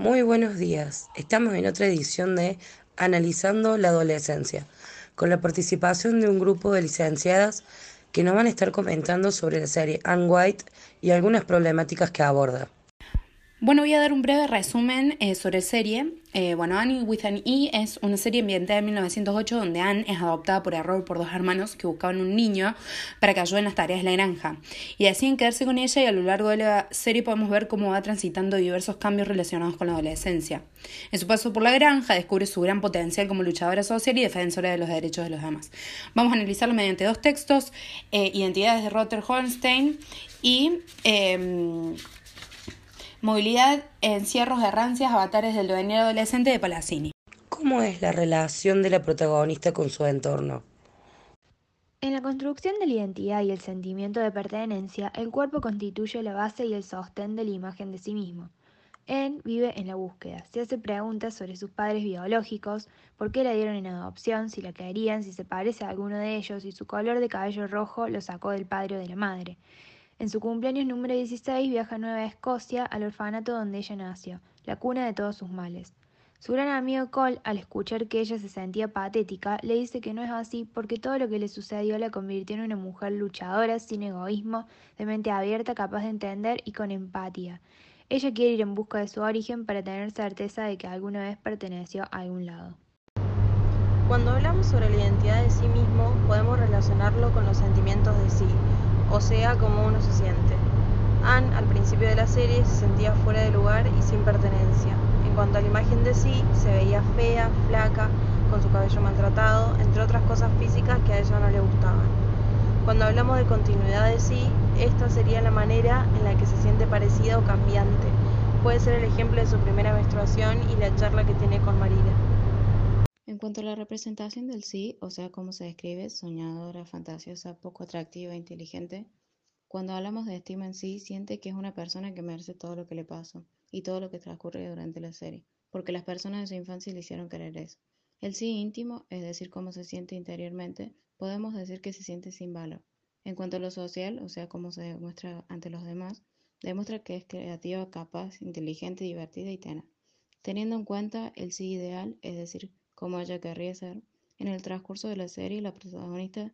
Muy buenos días. Estamos en otra edición de Analizando la Adolescencia, con la participación de un grupo de licenciadas que nos van a estar comentando sobre la serie Anne White y algunas problemáticas que aborda. Bueno, voy a dar un breve resumen eh, sobre serie. Eh, bueno, Annie with an E es una serie ambientada en 1908 donde Anne es adoptada por error por dos hermanos que buscaban un niño para que ayude en las tareas de la granja. Y deciden quedarse con ella y a lo largo de la serie podemos ver cómo va transitando diversos cambios relacionados con la adolescencia. En su paso por la granja descubre su gran potencial como luchadora social y defensora de los derechos de los demás. Vamos a analizarlo mediante dos textos, eh, Identidades de Rotter Holstein y... Movilidad, encierros, errancias, avatares del devenir adolescente de Palacini. ¿Cómo es la relación de la protagonista con su entorno? En la construcción de la identidad y el sentimiento de pertenencia, el cuerpo constituye la base y el sostén de la imagen de sí mismo. En vive en la búsqueda, se hace preguntas sobre sus padres biológicos, por qué la dieron en adopción, si la querían, si se parece a alguno de ellos, y su color de cabello rojo lo sacó del padre o de la madre. En su cumpleaños número 16 viaja a Nueva Escocia, al orfanato donde ella nació, la cuna de todos sus males. Su gran amigo Cole, al escuchar que ella se sentía patética, le dice que no es así porque todo lo que le sucedió la convirtió en una mujer luchadora, sin egoísmo, de mente abierta, capaz de entender y con empatía. Ella quiere ir en busca de su origen para tener certeza de que alguna vez perteneció a algún lado. Cuando hablamos sobre la identidad de sí mismo, podemos relacionarlo con los sentimientos de sí, o sea, como uno se siente. Anne, al principio de la serie, se sentía fuera de lugar y sin pertenencia. En cuanto a la imagen de sí, se veía fea, flaca, con su cabello maltratado, entre otras cosas físicas que a ella no le gustaban. Cuando hablamos de continuidad de sí, esta sería la manera en la que se siente parecida o cambiante. Puede ser el ejemplo de su primera menstruación y la charla que tiene con Marina. En cuanto a la representación del sí, o sea, cómo se describe, soñadora, fantasiosa, poco atractiva, inteligente, cuando hablamos de estima en sí, siente que es una persona que merece todo lo que le pasa y todo lo que transcurre durante la serie, porque las personas de su infancia le hicieron querer eso. El sí íntimo, es decir, cómo se siente interiormente, podemos decir que se siente sin valor. En cuanto a lo social, o sea, cómo se demuestra ante los demás, demuestra que es creativa, capaz, inteligente, divertida y tenaz. Teniendo en cuenta el sí ideal, es decir, como ella querría ser, en el transcurso de la serie la protagonista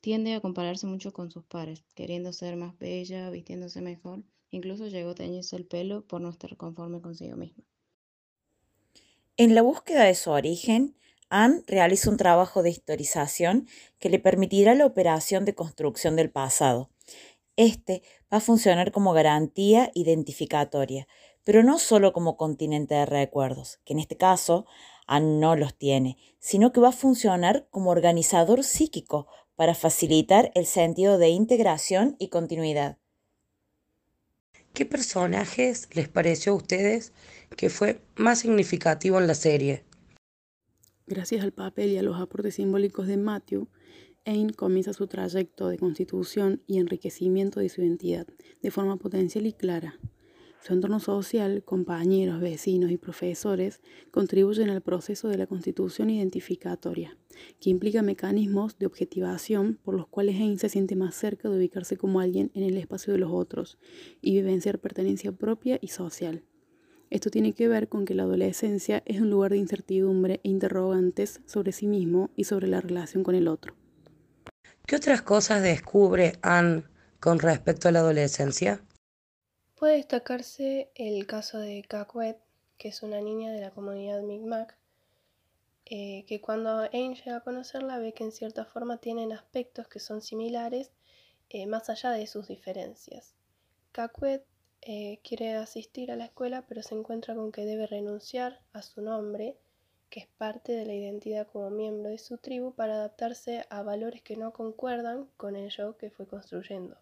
tiende a compararse mucho con sus pares, queriendo ser más bella, vistiéndose mejor, incluso llegó a teñirse el pelo por no estar conforme consigo misma. En la búsqueda de su origen, Anne realiza un trabajo de historización que le permitirá la operación de construcción del pasado. Este va a funcionar como garantía identificatoria, pero no solo como continente de recuerdos, que en este caso no los tiene, sino que va a funcionar como organizador psíquico para facilitar el sentido de integración y continuidad. ¿Qué personajes les pareció a ustedes que fue más significativo en la serie? Gracias al papel y a los aportes simbólicos de Matthew, Ain comienza su trayecto de constitución y enriquecimiento de su identidad de forma potencial y clara. Su entorno social, compañeros, vecinos y profesores contribuyen al proceso de la constitución identificatoria, que implica mecanismos de objetivación por los cuales Hein se siente más cerca de ubicarse como alguien en el espacio de los otros y vivenciar pertenencia propia y social. Esto tiene que ver con que la adolescencia es un lugar de incertidumbre e interrogantes sobre sí mismo y sobre la relación con el otro. ¿Qué otras cosas descubre Anne con respecto a la adolescencia? Puede destacarse el caso de Cacuet, que es una niña de la comunidad Mi'kmaq, eh, que cuando Aang llega a conocerla ve que en cierta forma tienen aspectos que son similares eh, más allá de sus diferencias. Cacuet eh, quiere asistir a la escuela pero se encuentra con que debe renunciar a su nombre, que es parte de la identidad como miembro de su tribu, para adaptarse a valores que no concuerdan con el yo que fue construyendo.